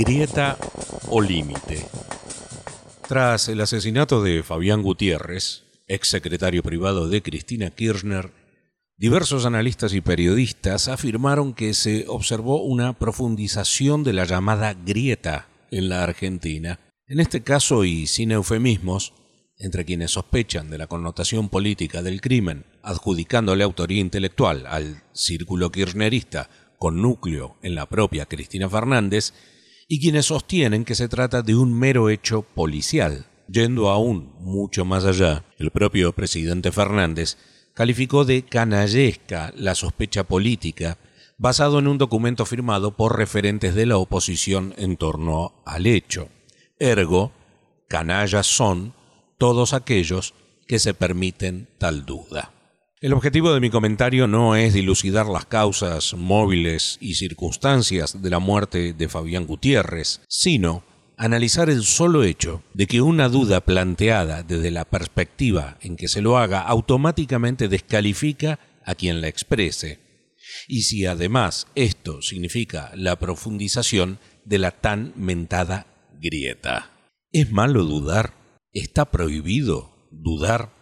grieta o límite. Tras el asesinato de Fabián Gutiérrez, ex secretario privado de Cristina Kirchner, diversos analistas y periodistas afirmaron que se observó una profundización de la llamada grieta en la Argentina. En este caso, y sin eufemismos, entre quienes sospechan de la connotación política del crimen, adjudicándole autoría intelectual al círculo kirchnerista con núcleo en la propia Cristina Fernández, y quienes sostienen que se trata de un mero hecho policial. Yendo aún mucho más allá, el propio presidente Fernández calificó de canallesca la sospecha política basado en un documento firmado por referentes de la oposición en torno al hecho. Ergo, canallas son todos aquellos que se permiten tal duda. El objetivo de mi comentario no es dilucidar las causas móviles y circunstancias de la muerte de Fabián Gutiérrez, sino analizar el solo hecho de que una duda planteada desde la perspectiva en que se lo haga automáticamente descalifica a quien la exprese, y si además esto significa la profundización de la tan mentada grieta. ¿Es malo dudar? ¿Está prohibido dudar?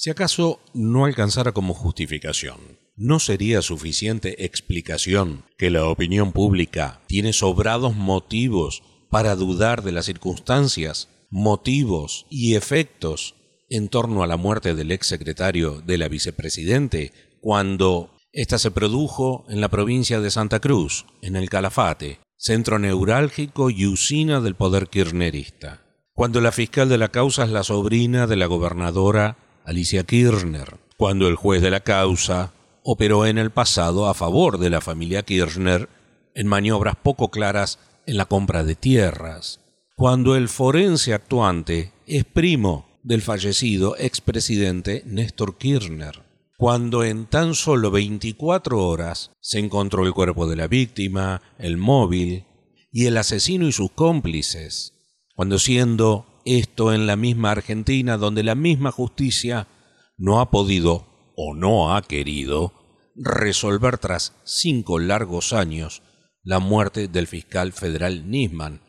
Si acaso no alcanzara como justificación, ¿no sería suficiente explicación que la opinión pública tiene sobrados motivos para dudar de las circunstancias, motivos y efectos en torno a la muerte del ex secretario de la vicepresidente cuando ésta se produjo en la provincia de Santa Cruz, en el Calafate, centro neurálgico y usina del poder kirchnerista cuando la fiscal de la causa es la sobrina de la gobernadora Alicia Kirchner, cuando el juez de la causa operó en el pasado a favor de la familia Kirchner en maniobras poco claras en la compra de tierras, cuando el forense actuante es primo del fallecido expresidente Néstor Kirchner, cuando en tan solo 24 horas se encontró el cuerpo de la víctima, el móvil y el asesino y sus cómplices, cuando siendo esto en la misma Argentina donde la misma justicia no ha podido o no ha querido resolver tras cinco largos años la muerte del fiscal federal Nisman,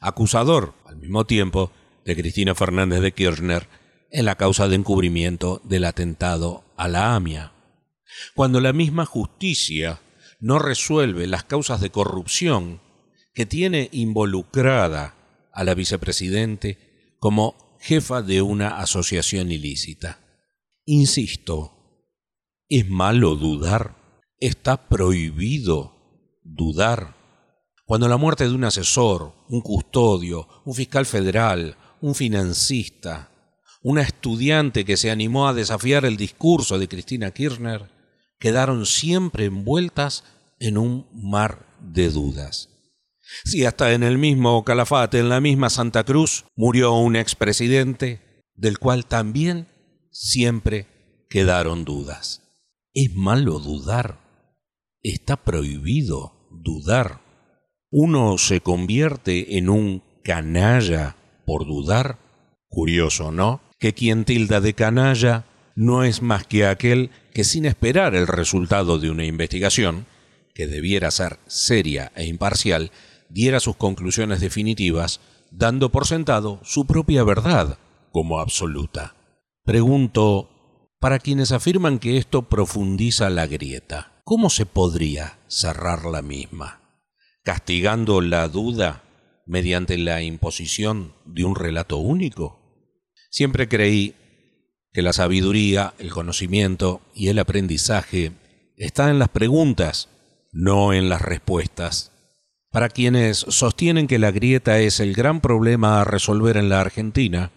acusador al mismo tiempo de Cristina Fernández de Kirchner en la causa de encubrimiento del atentado a la AMIA. Cuando la misma justicia no resuelve las causas de corrupción que tiene involucrada a la vicepresidente como jefa de una asociación ilícita. Insisto, ¿es malo dudar? ¿Está prohibido dudar? Cuando la muerte de un asesor, un custodio, un fiscal federal, un financista, una estudiante que se animó a desafiar el discurso de Cristina Kirchner, quedaron siempre envueltas en un mar de dudas. Si hasta en el mismo Calafate, en la misma Santa Cruz, murió un expresidente, del cual también siempre quedaron dudas. ¿Es malo dudar? ¿Está prohibido dudar? ¿Uno se convierte en un canalla por dudar? Curioso, ¿no? Que quien tilda de canalla no es más que aquel que sin esperar el resultado de una investigación, que debiera ser seria e imparcial, diera sus conclusiones definitivas, dando por sentado su propia verdad como absoluta. Pregunto, para quienes afirman que esto profundiza la grieta, ¿cómo se podría cerrar la misma? ¿Castigando la duda mediante la imposición de un relato único? Siempre creí que la sabiduría, el conocimiento y el aprendizaje están en las preguntas, no en las respuestas. Para quienes sostienen que la grieta es el gran problema a resolver en la Argentina,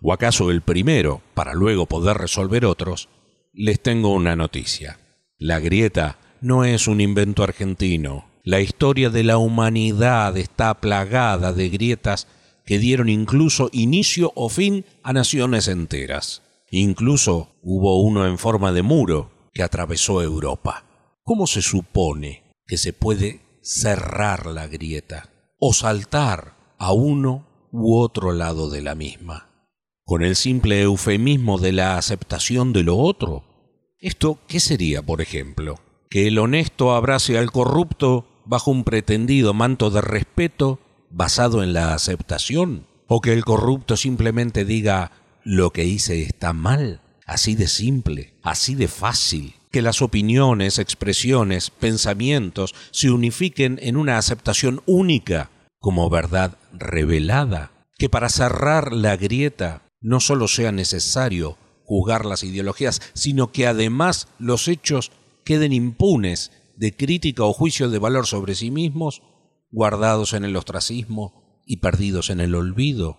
o acaso el primero para luego poder resolver otros, les tengo una noticia. La grieta no es un invento argentino. La historia de la humanidad está plagada de grietas que dieron incluso inicio o fin a naciones enteras. Incluso hubo uno en forma de muro que atravesó Europa. ¿Cómo se supone que se puede cerrar la grieta o saltar a uno u otro lado de la misma, con el simple eufemismo de la aceptación de lo otro. ¿Esto qué sería, por ejemplo? ¿Que el honesto abrace al corrupto bajo un pretendido manto de respeto basado en la aceptación? ¿O que el corrupto simplemente diga lo que hice está mal? Así de simple, así de fácil. Que las opiniones, expresiones, pensamientos se unifiquen en una aceptación única como verdad revelada. Que para cerrar la grieta no solo sea necesario juzgar las ideologías, sino que además los hechos queden impunes de crítica o juicio de valor sobre sí mismos, guardados en el ostracismo y perdidos en el olvido.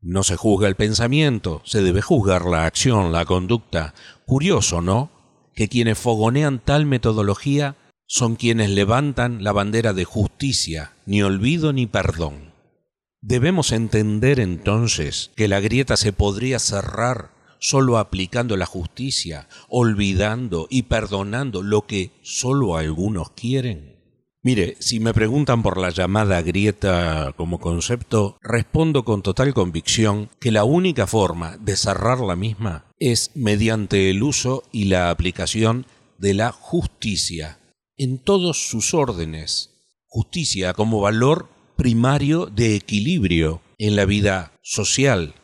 No se juzga el pensamiento, se debe juzgar la acción, la conducta. Curioso, ¿no? Que quienes fogonean tal metodología son quienes levantan la bandera de justicia, ni olvido ni perdón. Debemos entender entonces que la grieta se podría cerrar solo aplicando la justicia, olvidando y perdonando lo que solo algunos quieren? Mire, si me preguntan por la llamada grieta como concepto, respondo con total convicción que la única forma de cerrar la misma es mediante el uso y la aplicación de la justicia en todos sus órdenes. Justicia como valor primario de equilibrio en la vida social.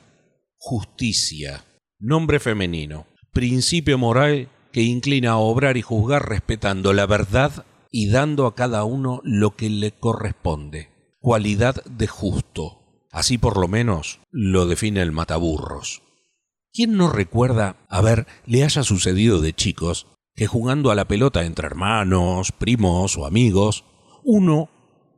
Justicia Nombre femenino. Principio moral que inclina a obrar y juzgar respetando la verdad y dando a cada uno lo que le corresponde. Cualidad de justo. Así por lo menos lo define el mataburros. ¿Quién no recuerda, a ver, le haya sucedido de chicos, que jugando a la pelota entre hermanos, primos o amigos, uno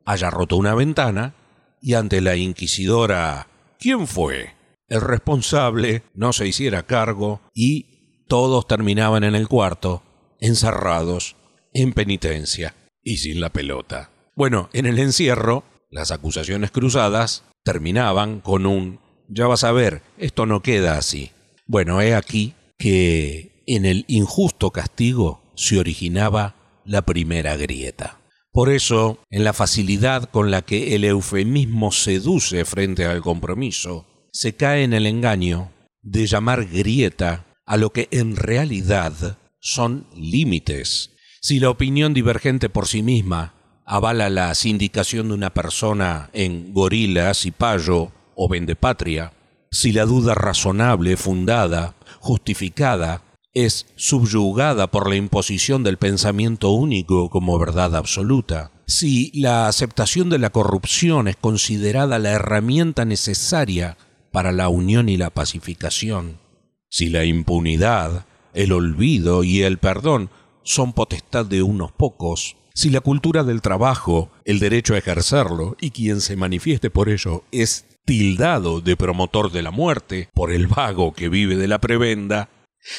haya roto una ventana y ante la inquisidora ¿Quién fue? el responsable no se hiciera cargo y todos terminaban en el cuarto, encerrados, en penitencia y sin la pelota. Bueno, en el encierro, las acusaciones cruzadas terminaban con un ya vas a ver, esto no queda así. Bueno, he aquí que en el injusto castigo se originaba la primera grieta. Por eso, en la facilidad con la que el eufemismo seduce frente al compromiso, se cae en el engaño de llamar grieta a lo que en realidad son límites. Si la opinión divergente por sí misma avala la sindicación de una persona en gorila, cipayo o vendepatria, si la duda razonable, fundada, justificada, es subyugada por la imposición del pensamiento único como verdad absoluta, si la aceptación de la corrupción es considerada la herramienta necesaria para la unión y la pacificación. Si la impunidad, el olvido y el perdón son potestad de unos pocos, si la cultura del trabajo, el derecho a ejercerlo y quien se manifieste por ello es tildado de promotor de la muerte por el vago que vive de la prebenda,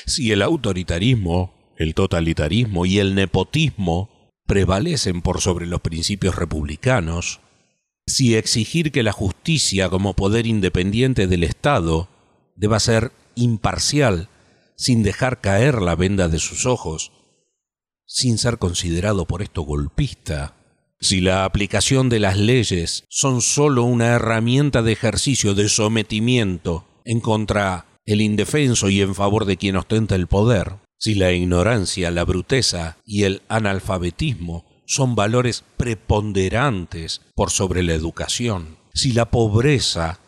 si el autoritarismo, el totalitarismo y el nepotismo prevalecen por sobre los principios republicanos, si exigir que la justicia como poder independiente del Estado deba ser imparcial, sin dejar caer la venda de sus ojos, sin ser considerado por esto golpista, si la aplicación de las leyes son sólo una herramienta de ejercicio de sometimiento en contra el indefenso y en favor de quien ostenta el poder, si la ignorancia, la bruteza y el analfabetismo son valores preponderantes por sobre la educación. Si la pobreza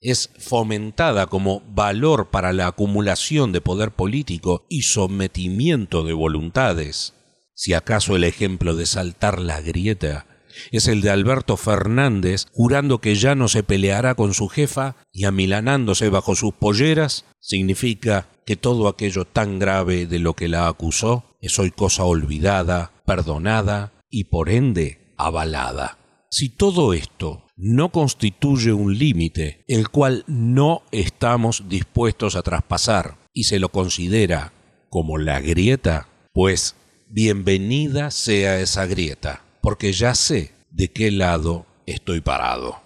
es fomentada como valor para la acumulación de poder político y sometimiento de voluntades, si acaso el ejemplo de saltar la grieta es el de Alberto Fernández jurando que ya no se peleará con su jefa y amilanándose bajo sus polleras, significa que todo aquello tan grave de lo que la acusó es hoy cosa olvidada, perdonada y por ende avalada. Si todo esto no constituye un límite el cual no estamos dispuestos a traspasar y se lo considera como la grieta, pues bienvenida sea esa grieta, porque ya sé de qué lado estoy parado.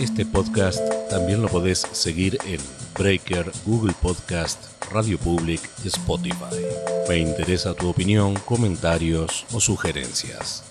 Este podcast también lo podés seguir en Breaker, Google Podcast, Radio Public Spotify. Me interesa tu opinión, comentarios o sugerencias.